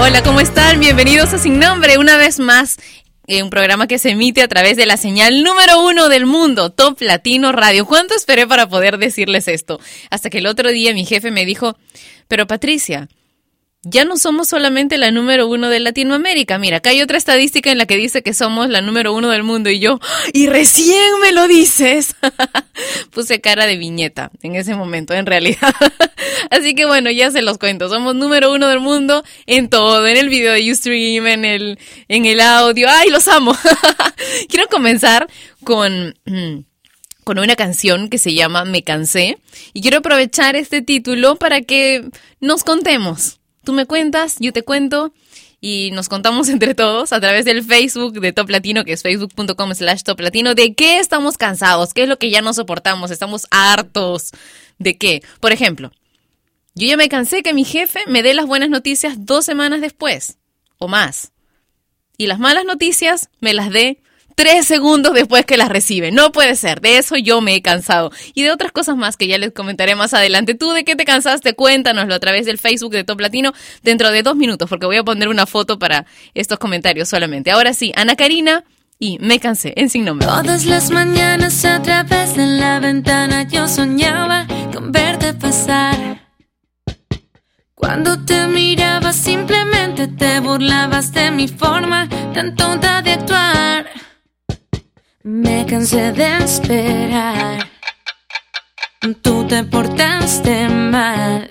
Hola, ¿cómo están? Bienvenidos a Sin Nombre una vez más. en un programa que se emite a través de la señal número uno del mundo, Top Latino Radio. ¿Cuánto esperé para poder decirles esto? Hasta que el otro día mi jefe me dijo, pero Patricia, ya no somos solamente la número uno de Latinoamérica. Mira, acá hay otra estadística en la que dice que somos la número uno del mundo y yo, y recién me lo dices. Puse cara de viñeta en ese momento, en realidad. Así que bueno, ya se los cuento. Somos número uno del mundo en todo, en el video de Ustream, en el, en el audio. ¡Ay, los amo! Quiero comenzar con... Mm, con una canción que se llama Me cansé y quiero aprovechar este título para que nos contemos Tú me cuentas, yo te cuento y nos contamos entre todos a través del Facebook de Top Latino, que es facebook.com slash Top Latino, de qué estamos cansados, qué es lo que ya no soportamos, estamos hartos de qué. Por ejemplo, yo ya me cansé que mi jefe me dé las buenas noticias dos semanas después o más. Y las malas noticias me las dé tres segundos después que las recibe. No puede ser, de eso yo me he cansado. Y de otras cosas más que ya les comentaré más adelante. ¿Tú de qué te cansaste? Cuéntanoslo a través del Facebook de Top Latino dentro de dos minutos, porque voy a poner una foto para estos comentarios solamente. Ahora sí, Ana Karina y me cansé en sin nombre. Todas las mañanas a través de la ventana yo soñaba con verte pasar. Cuando te miraba simplemente te burlabas de mi forma tan tonta de actuar. Me cansé de esperar. Tú te portaste mal.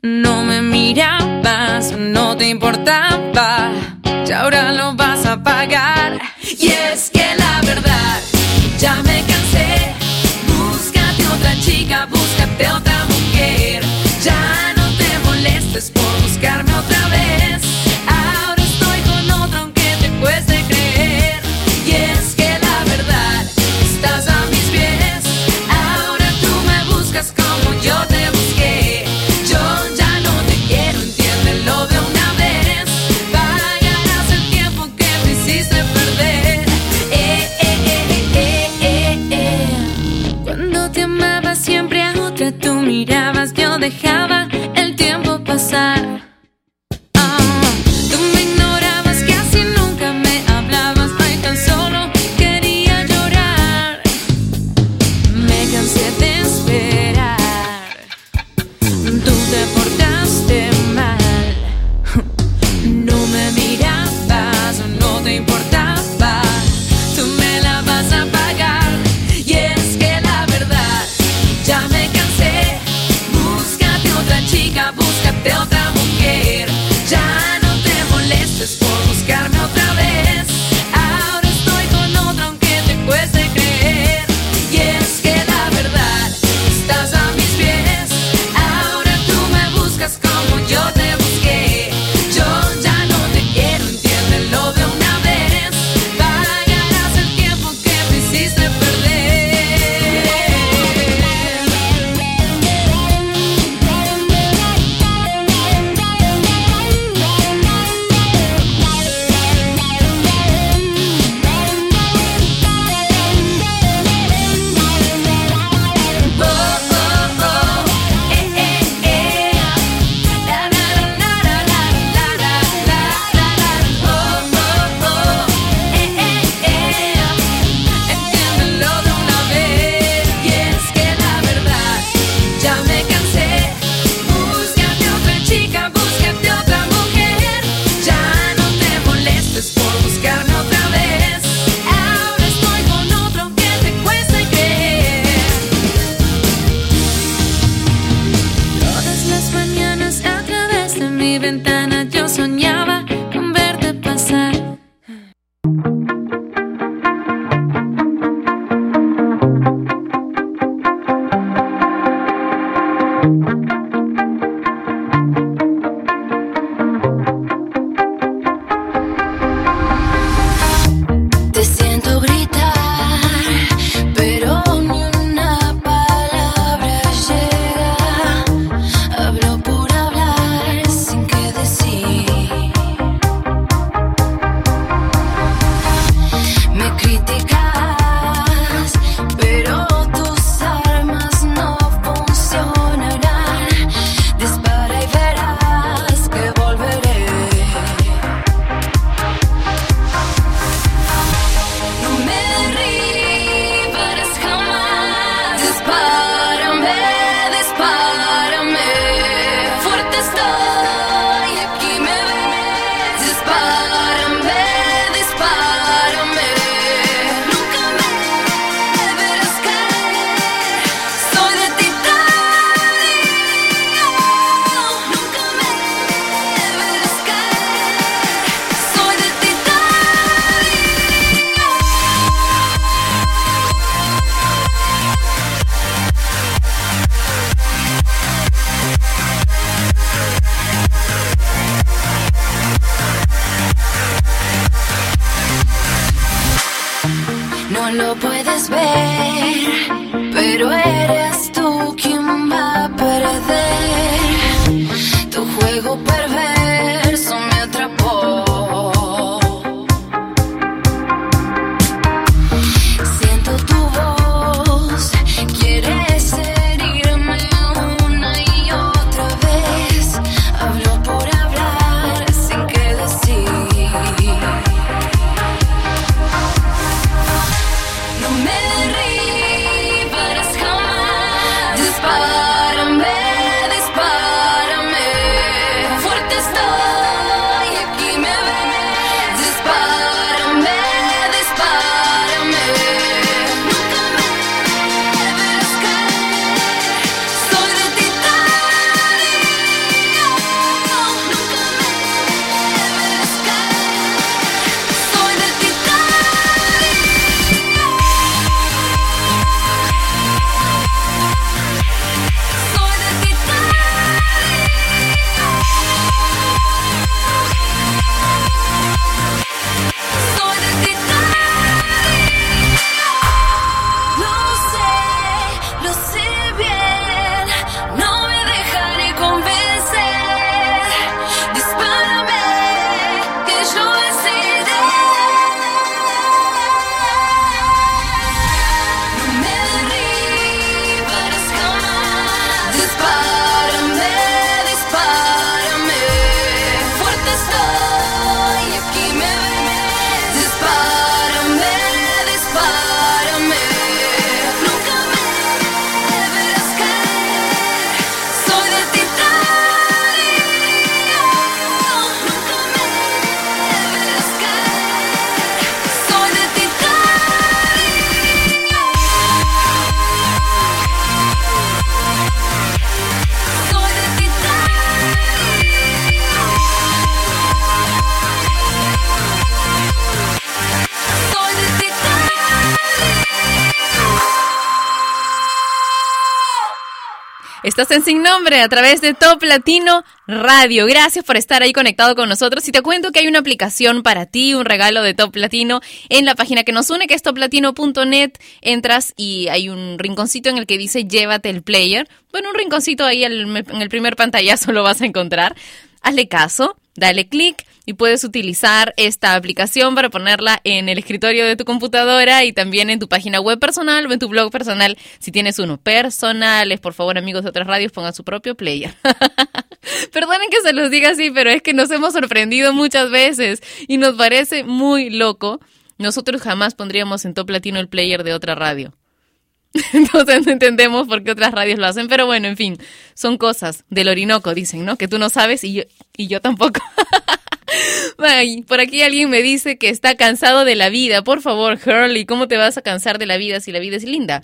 No me mirabas, no te importaba. Y ahora lo vas a pagar. Y es que la verdad, ya me cansé. Búscate otra chica, búscate otra mujer. Ya no te molestes por buscarme Estás en Sin Nombre a través de Top Latino Radio. Gracias por estar ahí conectado con nosotros. Y te cuento que hay una aplicación para ti, un regalo de Top Latino en la página que nos une, que es toplatino.net. Entras y hay un rinconcito en el que dice llévate el player. Bueno, un rinconcito ahí en el primer pantallazo lo vas a encontrar. Hazle caso, dale clic y puedes utilizar esta aplicación para ponerla en el escritorio de tu computadora y también en tu página web personal o en tu blog personal si tienes uno. Personales, por favor, amigos de otras radios, pongan su propio player. Perdonen que se los diga así, pero es que nos hemos sorprendido muchas veces y nos parece muy loco. Nosotros jamás pondríamos en top latino el player de otra radio. Entonces no entendemos por qué otras radios lo hacen, pero bueno, en fin, son cosas del Orinoco, dicen, ¿no? Que tú no sabes y yo, y yo tampoco. Ay, por aquí alguien me dice que está cansado de la vida. Por favor, Hurley, ¿cómo te vas a cansar de la vida si la vida es linda?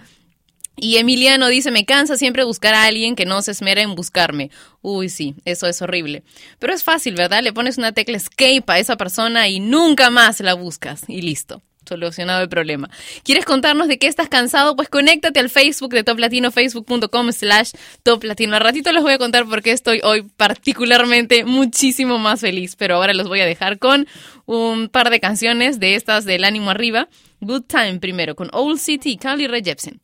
Y Emiliano dice, me cansa siempre buscar a alguien que no se esmera en buscarme. Uy, sí, eso es horrible. Pero es fácil, ¿verdad? Le pones una tecla escape a esa persona y nunca más la buscas. Y listo solucionado el problema. ¿Quieres contarnos de qué estás cansado? Pues conéctate al Facebook de Top Latino, facebook.com slash Top Latino. Al ratito les voy a contar por qué estoy hoy particularmente muchísimo más feliz, pero ahora los voy a dejar con un par de canciones de estas del ánimo arriba. Good Time primero, con Old City, Carly Rae Jepsen.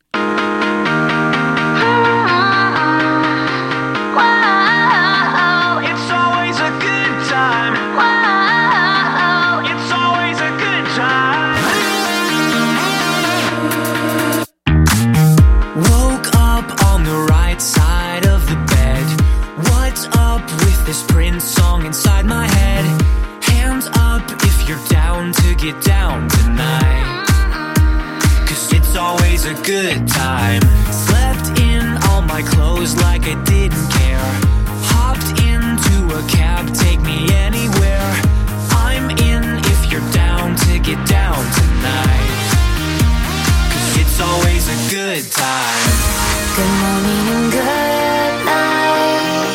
To get down tonight. Cause it's always a good time. Slept in all my clothes like I didn't care. Hopped into a cab, take me anywhere. I'm in if you're down to get down tonight. Cause it's always a good time. Good morning and good night.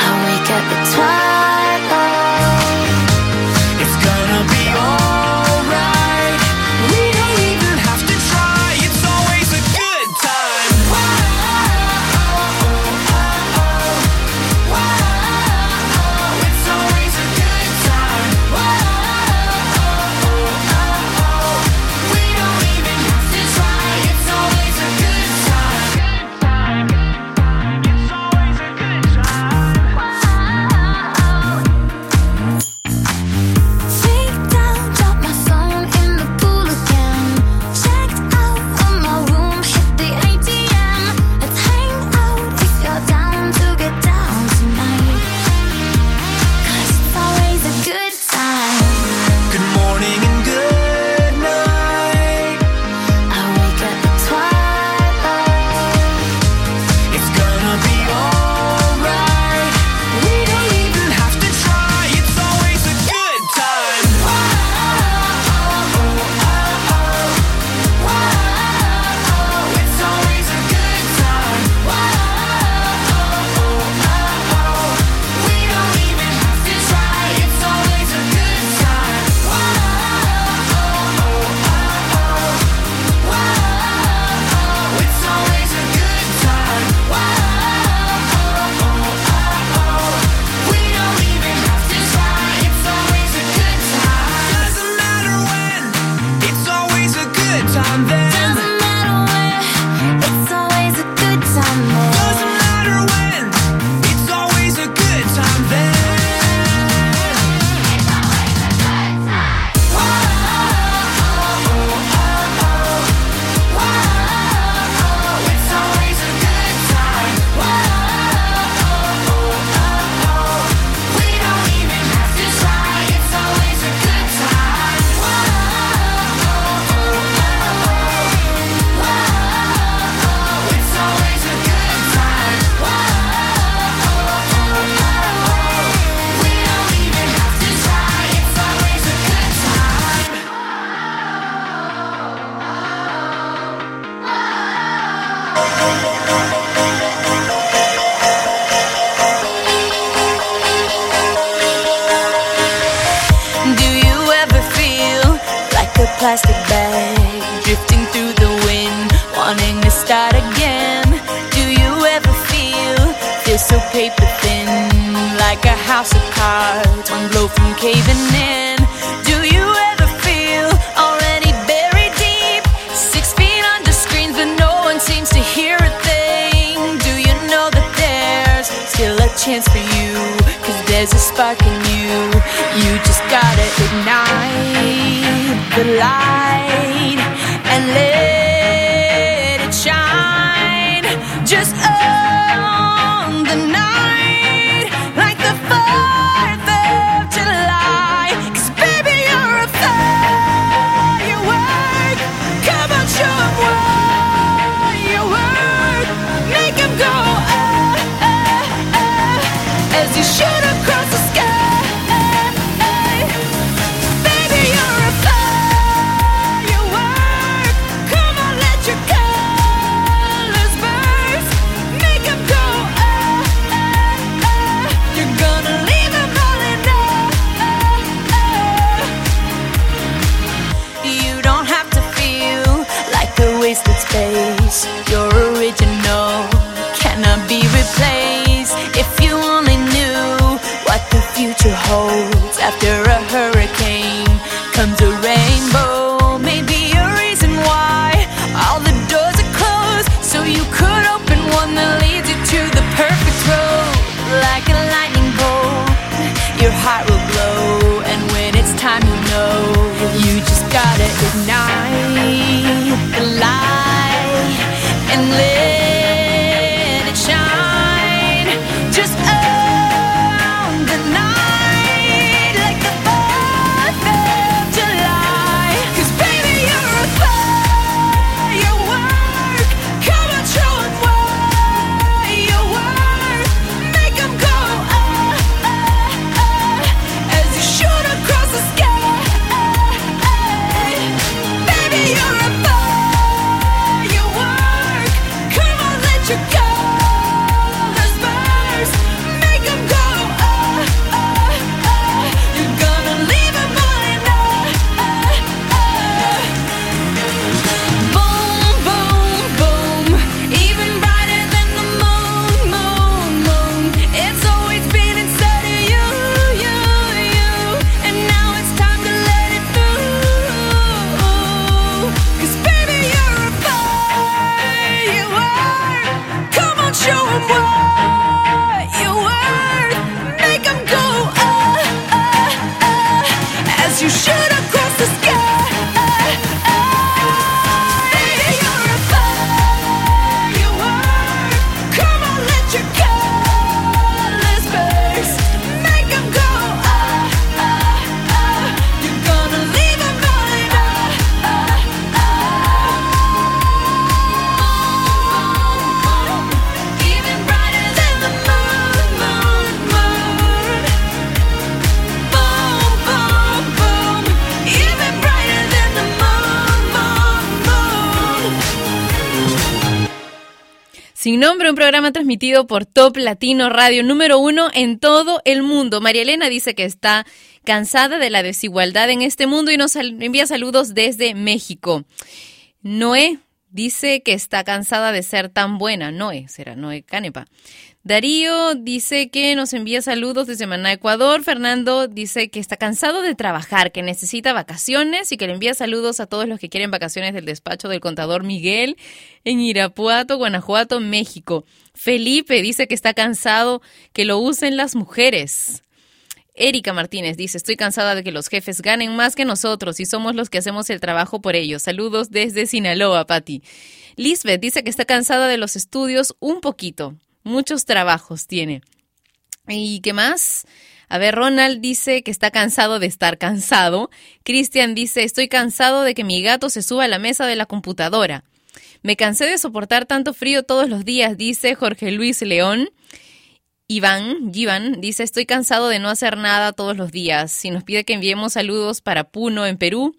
I wake up at twilight. Un programa transmitido por Top Latino Radio número uno en todo el mundo. María Elena dice que está cansada de la desigualdad en este mundo y nos envía saludos desde México. Noé dice que está cansada de ser tan buena. Noé, será Noé Canepa. Darío dice que nos envía saludos desde Maná, Ecuador. Fernando dice que está cansado de trabajar, que necesita vacaciones y que le envía saludos a todos los que quieren vacaciones del despacho del contador Miguel en Irapuato, Guanajuato, México. Felipe dice que está cansado que lo usen las mujeres. Erika Martínez dice, estoy cansada de que los jefes ganen más que nosotros y somos los que hacemos el trabajo por ellos. Saludos desde Sinaloa, Patti. Lisbeth dice que está cansada de los estudios un poquito. Muchos trabajos tiene. ¿Y qué más? A ver, Ronald dice que está cansado de estar cansado. Cristian dice, estoy cansado de que mi gato se suba a la mesa de la computadora. Me cansé de soportar tanto frío todos los días, dice Jorge Luis León. Iván, Iván dice, estoy cansado de no hacer nada todos los días. Y nos pide que enviemos saludos para Puno en Perú.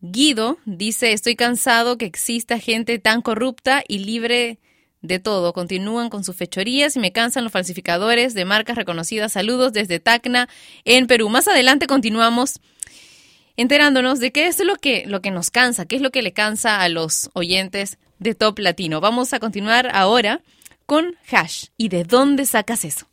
Guido dice, estoy cansado que exista gente tan corrupta y libre de todo. Continúan con sus fechorías y me cansan los falsificadores de marcas reconocidas. Saludos desde Tacna, en Perú. Más adelante continuamos enterándonos de qué es lo que, lo que nos cansa, qué es lo que le cansa a los oyentes de Top Latino. Vamos a continuar ahora con Hash. ¿Y de dónde sacas eso?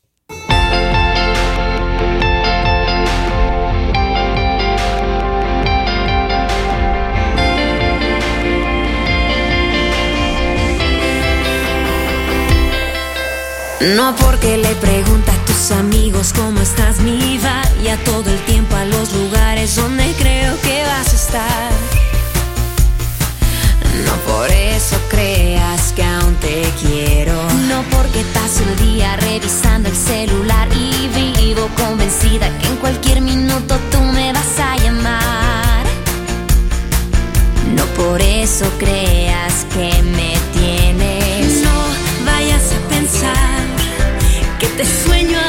No porque le pregunta a tus amigos cómo estás, mi vida, y a todo el tiempo a los lugares donde creo que vas a estar. No por eso creas que aún te quiero. No porque paso el día revisando el celular y vivo convencida que en cualquier minuto tú me vas a llamar. No por eso creas que me Te sueño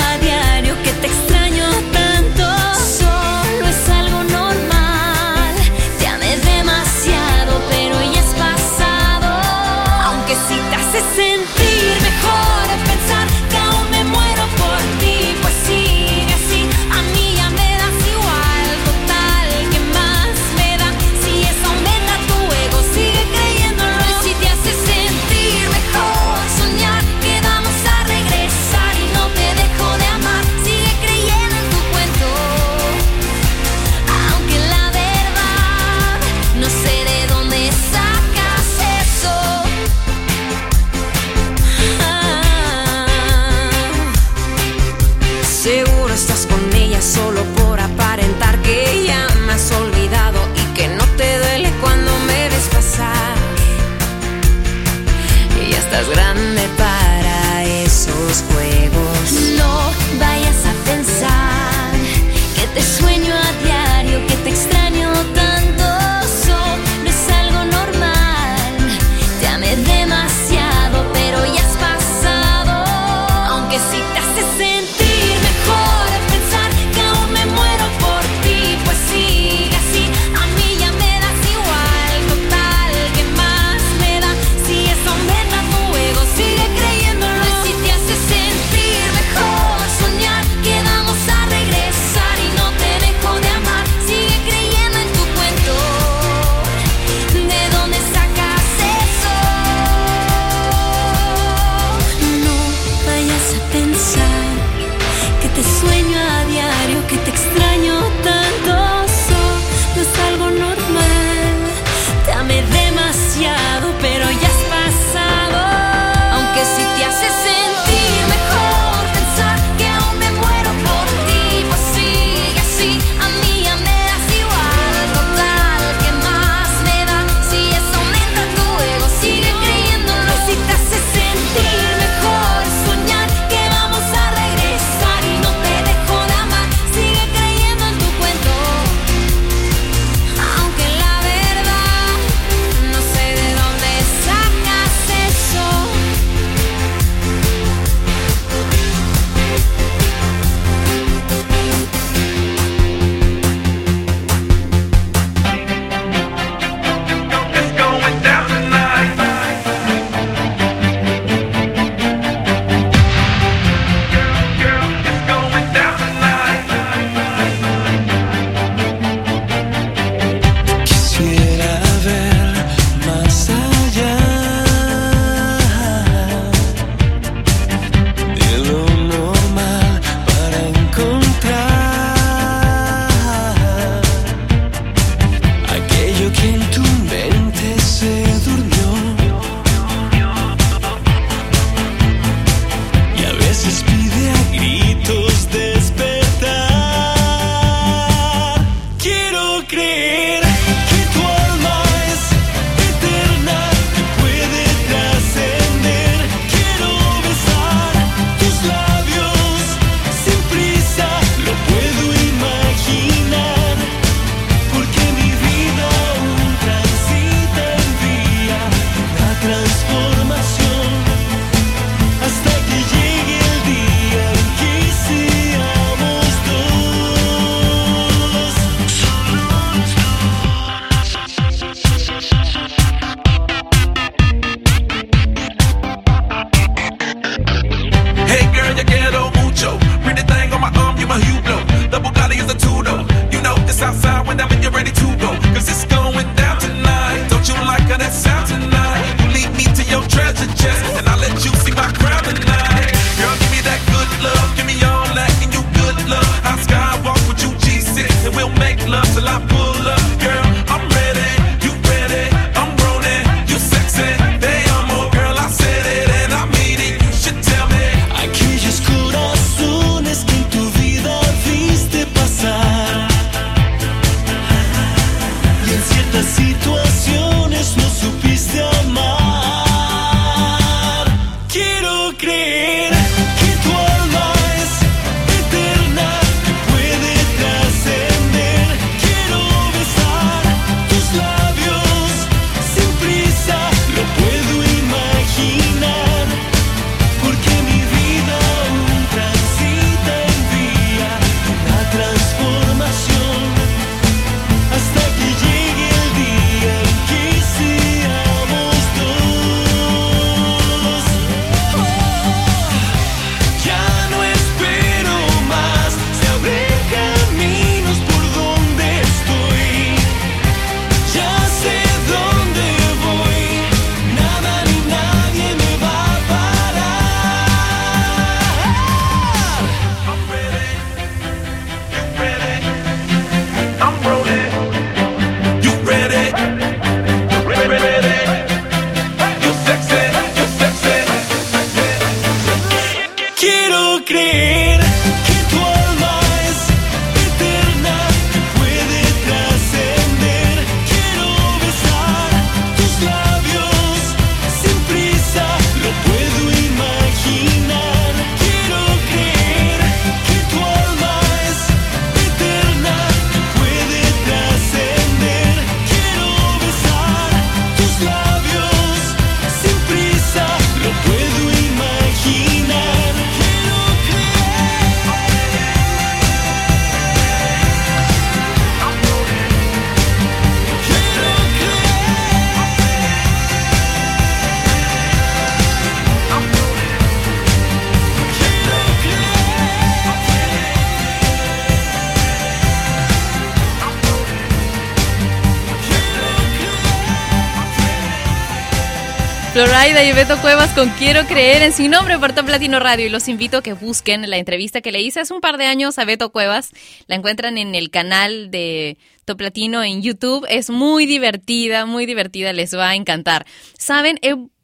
Florida y Beto Cuevas con Quiero Creer en Sin Nombre por Top Radio. Y los invito a que busquen la entrevista que le hice hace un par de años a Beto Cuevas. La encuentran en el canal de Top Latino en YouTube. Es muy divertida, muy divertida, les va a encantar. Saben,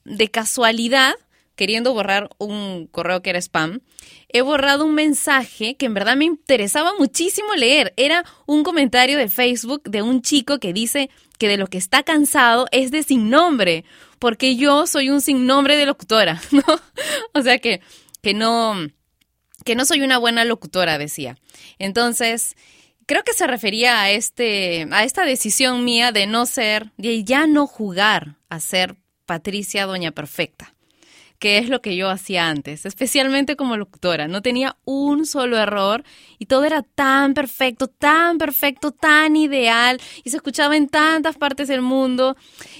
de casualidad, queriendo borrar un correo que era spam, he borrado un mensaje que en verdad me interesaba muchísimo leer. Era un comentario de Facebook de un chico que dice que de lo que está cansado es de sin nombre, porque yo soy un sin nombre de locutora, ¿no? O sea que, que no, que no soy una buena locutora, decía. Entonces, creo que se refería a este, a esta decisión mía de no ser, de ya no jugar a ser Patricia Doña Perfecta que es lo que yo hacía antes, especialmente como locutora. No tenía un solo error y todo era tan perfecto, tan perfecto, tan ideal y se escuchaba en tantas partes del mundo.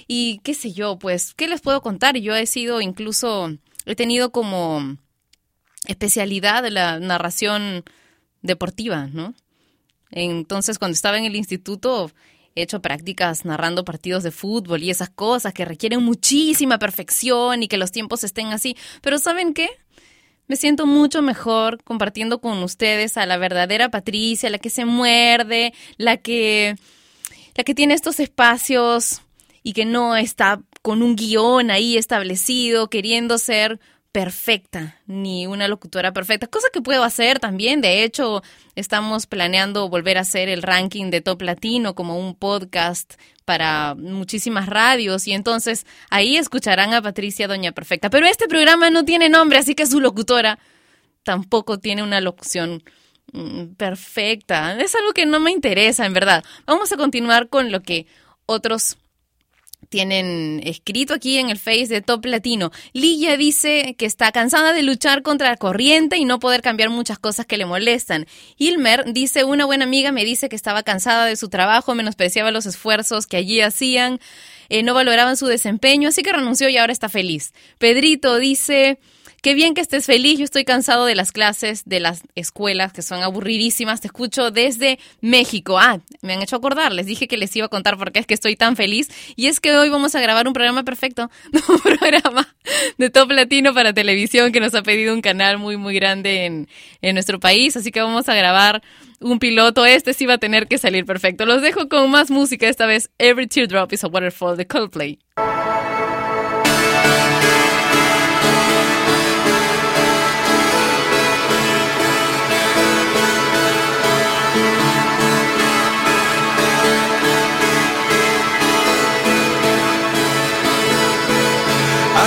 Y qué sé yo, pues, ¿qué les puedo contar? Yo he sido incluso, he tenido como especialidad de la narración deportiva, ¿no? Entonces, cuando estaba en el instituto, he hecho prácticas narrando partidos de fútbol y esas cosas que requieren muchísima perfección y que los tiempos estén así. Pero ¿saben qué? Me siento mucho mejor compartiendo con ustedes a la verdadera Patricia, la que se muerde, la que la que tiene estos espacios y que no está con un guion ahí establecido, queriendo ser perfecta, ni una locutora perfecta, cosa que puedo hacer también. De hecho, estamos planeando volver a hacer el ranking de Top Latino como un podcast para muchísimas radios y entonces ahí escucharán a Patricia Doña Perfecta. Pero este programa no tiene nombre, así que su locutora tampoco tiene una locución mm, perfecta. Es algo que no me interesa, en verdad. Vamos a continuar con lo que otros tienen escrito aquí en el Face de Top Latino. Lilla dice que está cansada de luchar contra la corriente y no poder cambiar muchas cosas que le molestan. Hilmer dice, una buena amiga me dice que estaba cansada de su trabajo, menospreciaba los esfuerzos que allí hacían, eh, no valoraban su desempeño, así que renunció y ahora está feliz. Pedrito dice... Qué bien que estés feliz. Yo estoy cansado de las clases, de las escuelas que son aburridísimas. Te escucho desde México. Ah, me han hecho acordar. Les dije que les iba a contar por qué es que estoy tan feliz. Y es que hoy vamos a grabar un programa perfecto. Un programa de top latino para televisión que nos ha pedido un canal muy, muy grande en, en nuestro país. Así que vamos a grabar un piloto. Este sí va a tener que salir perfecto. Los dejo con más música. Esta vez Every Teardrop is a Waterfall de Coldplay.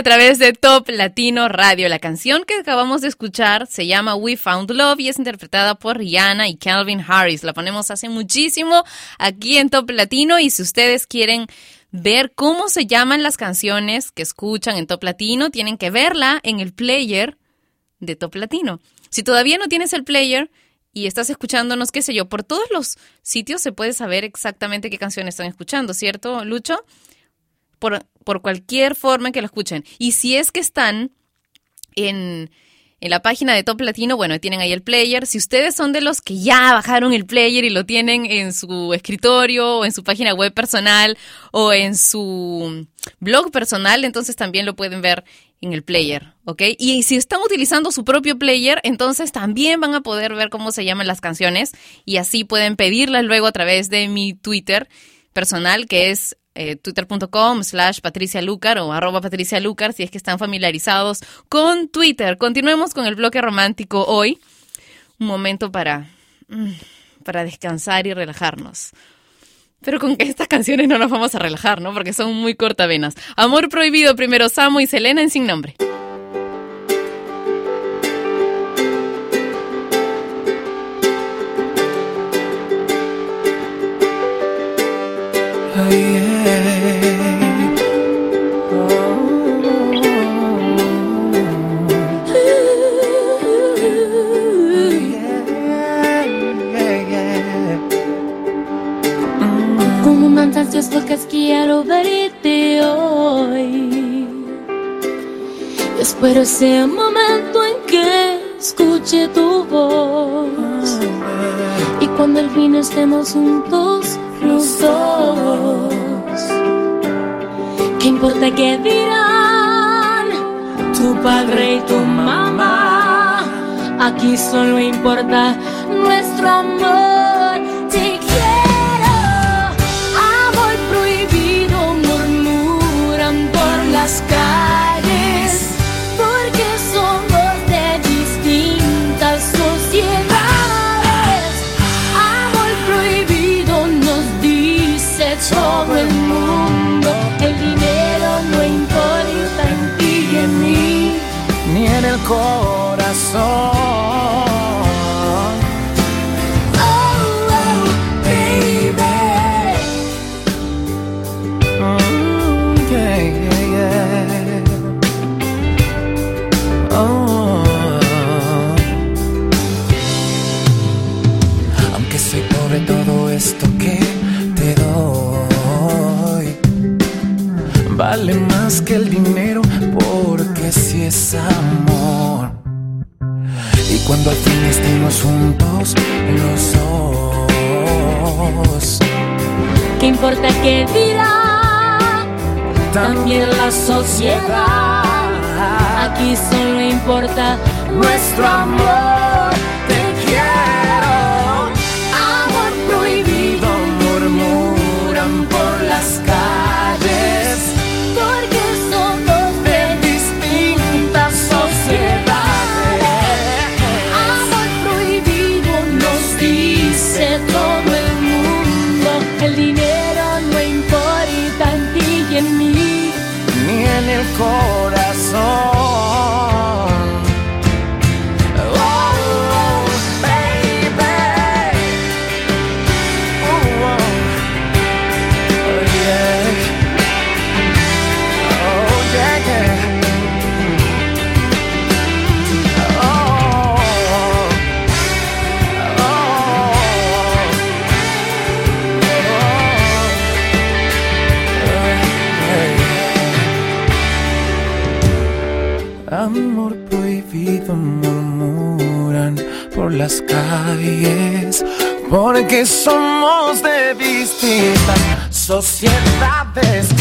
a través de Top Latino Radio. La canción que acabamos de escuchar se llama We Found Love y es interpretada por Rihanna y Calvin Harris. La ponemos hace muchísimo aquí en Top Latino y si ustedes quieren ver cómo se llaman las canciones que escuchan en Top Latino, tienen que verla en el player de Top Latino. Si todavía no tienes el player y estás escuchándonos, qué sé yo, por todos los sitios se puede saber exactamente qué canciones están escuchando, ¿cierto, Lucho? Por, por cualquier forma en que lo escuchen. Y si es que están en, en la página de Top Latino, bueno, tienen ahí el player. Si ustedes son de los que ya bajaron el player y lo tienen en su escritorio o en su página web personal o en su blog personal, entonces también lo pueden ver en el player, ¿ok? Y si están utilizando su propio player, entonces también van a poder ver cómo se llaman las canciones y así pueden pedirlas luego a través de mi Twitter personal, que es eh, twitter.com slash Patricia Lucar o arroba Patricia Lucar, si es que están familiarizados con Twitter. Continuemos con el bloque romántico hoy. Un momento para, mm, para descansar y relajarnos. Pero con estas canciones no nos vamos a relajar, ¿no? Porque son muy cortavenas. Amor prohibido, primero Samo y Selena en Sin Nombre. Locas quiero verte hoy. Espero ese momento en que escuche tu voz. Y cuando al fin estemos juntos los dos. ¿Qué importa qué dirán tu padre y tu mamá? Aquí solo importa nuestro amor. Corazón. Oh, oh. Mm, yeah, yeah, yeah. Oh. Aunque soy pobre, todo esto que te doy vale más que el dinero, importa qué dirá? También la sociedad. Aquí solo importa nuestro amor. Calles porque somos de distintas sociedades.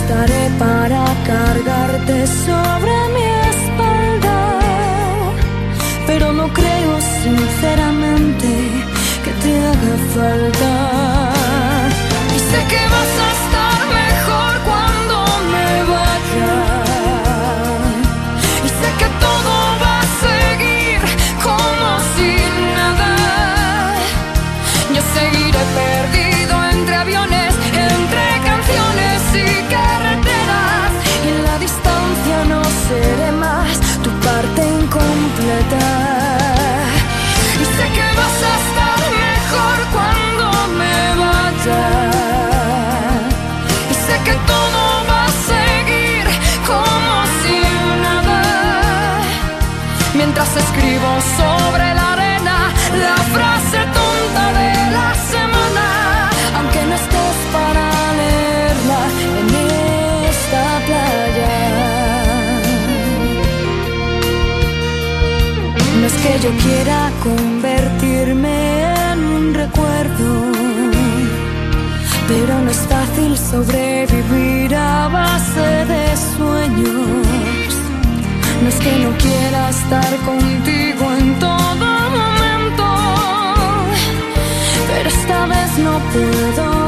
estaré para cargarte sobre mi espalda. Pero no creo sinceramente que te haga falta. yo quiera convertirme en un recuerdo. Pero no es fácil sobrevivir a base de sueños. No es que no quiera estar contigo en todo momento, pero esta vez no puedo.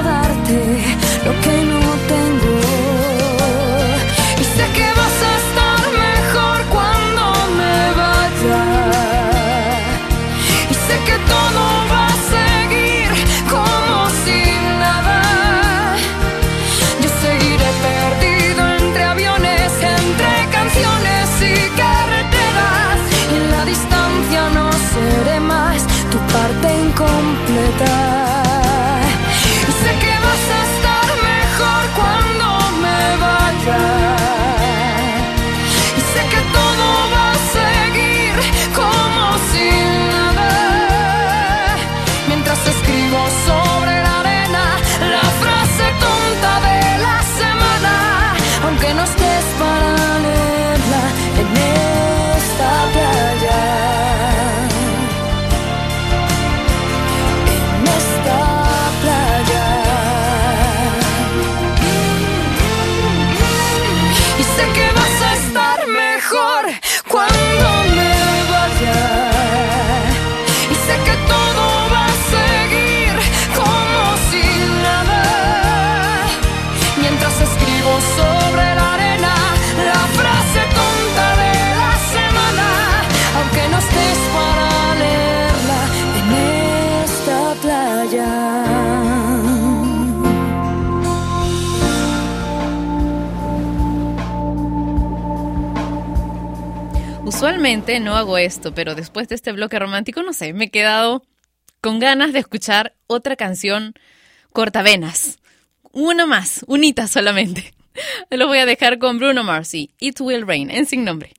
れた No hago esto, pero después de este bloque romántico, no sé, me he quedado con ganas de escuchar otra canción cortavenas. Una más, unita solamente. Lo voy a dejar con Bruno Mars y It Will Rain en sin nombre.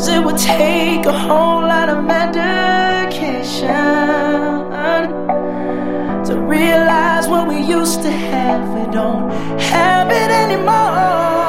Cause it would take a whole lot of medication to realize what we used to have. We don't have it anymore.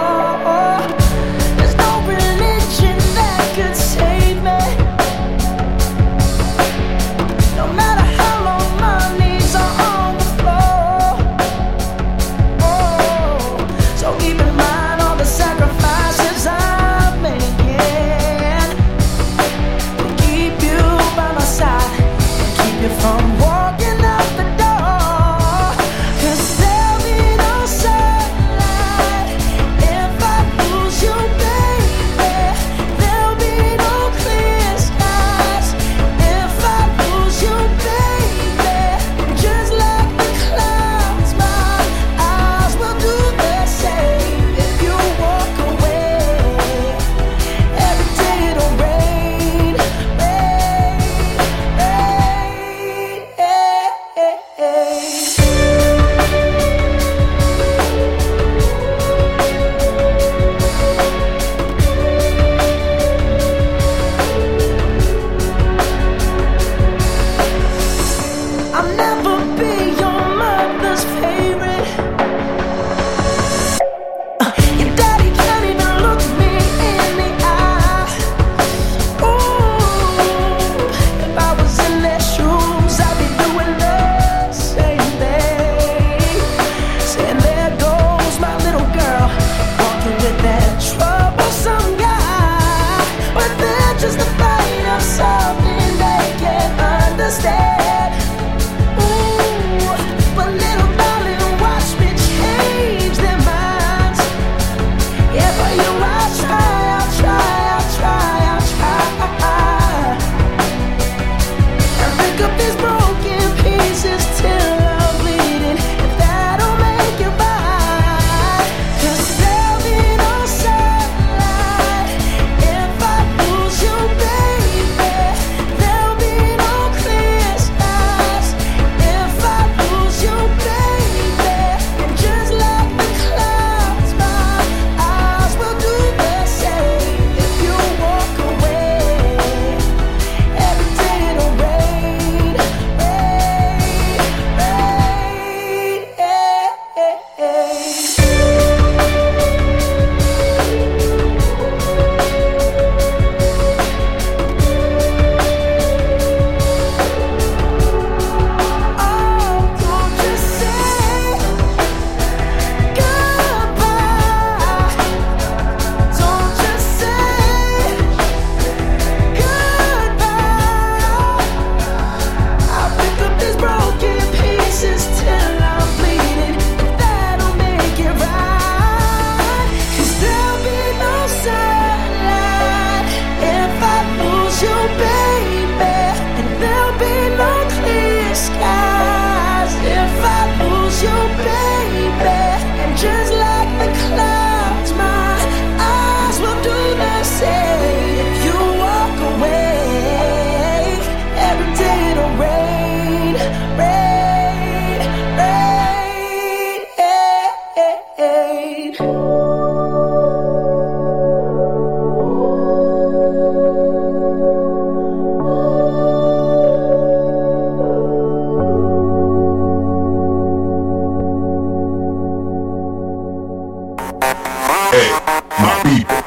my people.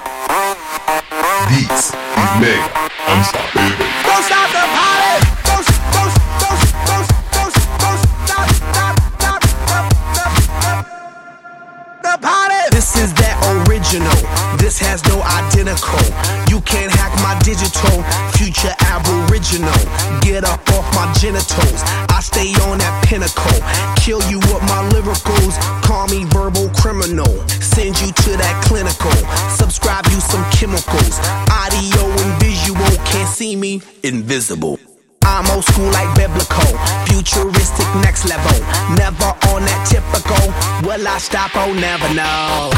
This is Mega Unstoppable. won't never know.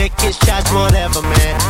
Happening. Taking shots, whatever, man.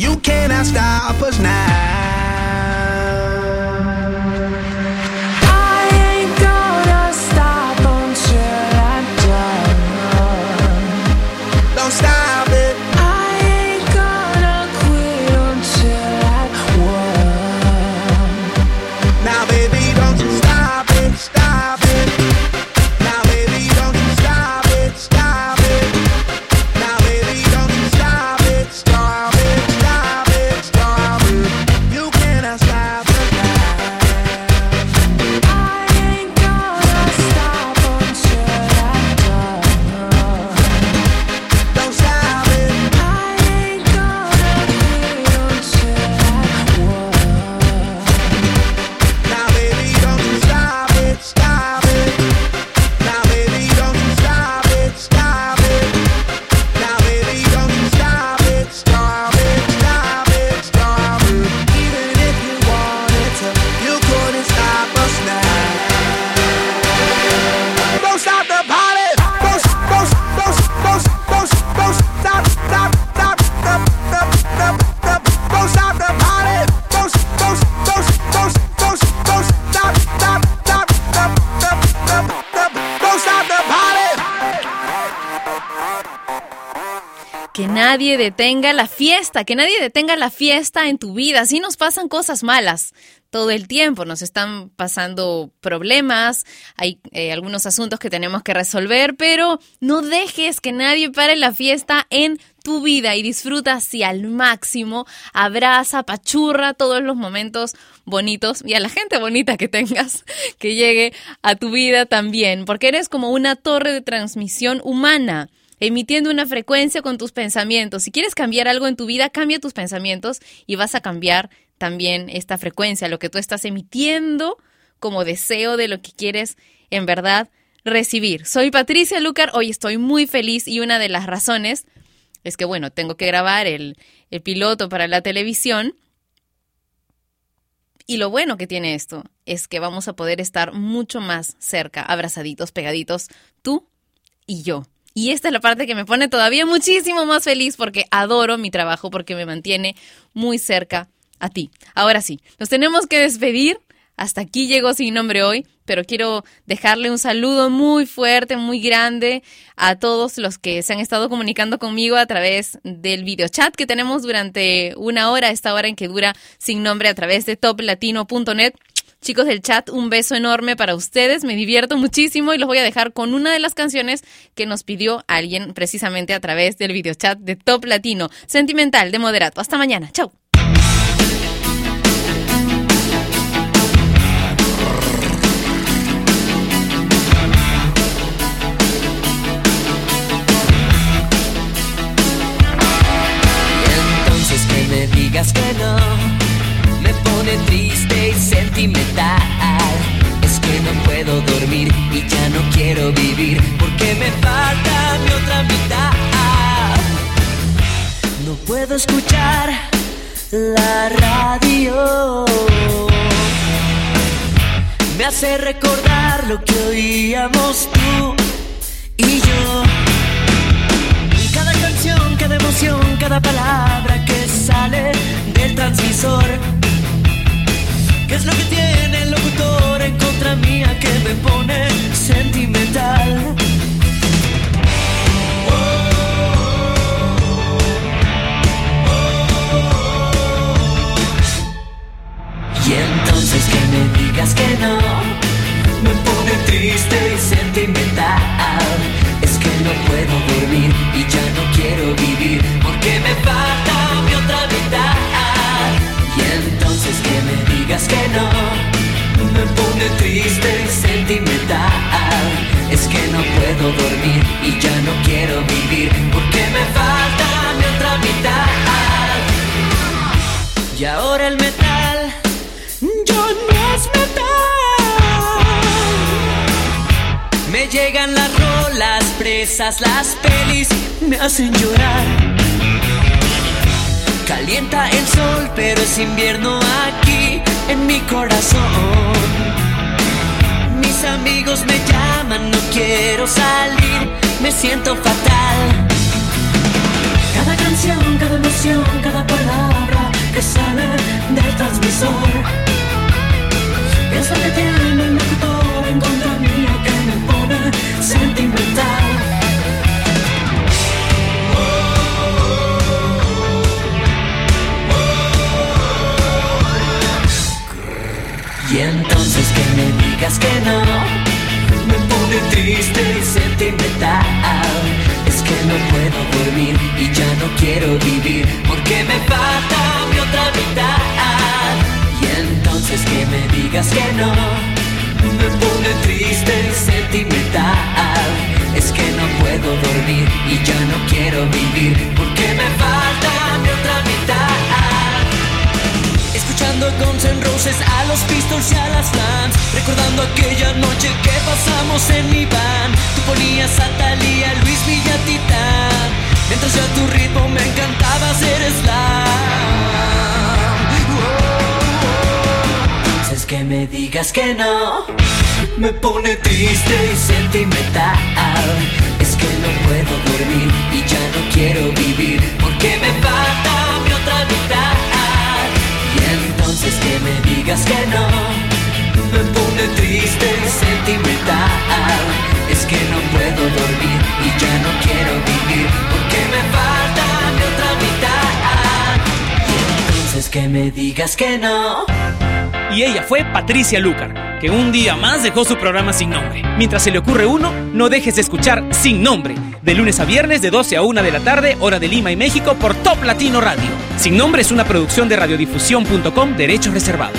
You cannot stop us now. Nadie detenga la fiesta, que nadie detenga la fiesta en tu vida. Sí nos pasan cosas malas todo el tiempo, nos están pasando problemas, hay eh, algunos asuntos que tenemos que resolver, pero no dejes que nadie pare la fiesta en tu vida y disfruta así al máximo, abraza, pachurra todos los momentos bonitos y a la gente bonita que tengas que llegue a tu vida también, porque eres como una torre de transmisión humana emitiendo una frecuencia con tus pensamientos. Si quieres cambiar algo en tu vida, cambia tus pensamientos y vas a cambiar también esta frecuencia, lo que tú estás emitiendo como deseo de lo que quieres en verdad recibir. Soy Patricia Lucar, hoy estoy muy feliz y una de las razones es que, bueno, tengo que grabar el, el piloto para la televisión. Y lo bueno que tiene esto es que vamos a poder estar mucho más cerca, abrazaditos, pegaditos, tú y yo. Y esta es la parte que me pone todavía muchísimo más feliz porque adoro mi trabajo, porque me mantiene muy cerca a ti. Ahora sí, nos tenemos que despedir. Hasta aquí llegó sin nombre hoy, pero quiero dejarle un saludo muy fuerte, muy grande a todos los que se han estado comunicando conmigo a través del videochat que tenemos durante una hora, esta hora en que dura sin nombre a través de toplatino.net. Chicos del chat, un beso enorme para ustedes. Me divierto muchísimo y los voy a dejar con una de las canciones que nos pidió alguien precisamente a través del videochat de Top Latino. Sentimental de Moderato. Hasta mañana. Chau. Es que no puedo dormir y ya no quiero vivir porque me falta mi otra mitad. No puedo escuchar la radio. Me hace recordar lo que oíamos tú y yo. Cada canción, cada emoción, cada palabra que sale del transmisor. ¿Qué es lo que tiene el locutor en contra mía que me pone sentimental? Y entonces que me digas que no me pone triste y sentimental. Es que no puedo dormir y ya no quiero vivir porque me falta mi otra mitad. Y entonces que me digas que no me pone triste y sentimental. Es que no puedo dormir y ya no quiero vivir porque me falta mi otra mitad. Y ahora el metal yo no es metal. Me llegan las rolas presas, las pelis me hacen llorar. Calienta el sol, pero es invierno aquí en mi corazón. Mis amigos me llaman, no quiero salir, me siento fatal. Cada canción, cada emoción, cada palabra que sale del transmisor. Recordando aquella noche que pasamos en mi van. Tú ponías a Thalía, Luis Villatitán. Mientras yo a tu ritmo me encantaba hacer slam. Entonces que me digas que no Me pone triste y sentimental. Es que no puedo dormir y ya no quiero vivir Porque me falta mi otra mitad. Y entonces que me digas que no Me pone triste y sentimental Es que no puedo dormir y ya no quiero vivir Porque me falta mi otra mitad Y entonces que me digas que no Y ella fue Patricia Lucar, que un día más dejó su programa sin nombre. Mientras se le ocurre uno, no dejes de escuchar Sin Nombre, de lunes a viernes de 12 a 1 de la tarde, hora de Lima y México, por Top Latino Radio. Sin Nombre es una producción de radiodifusión.com, derechos reservados.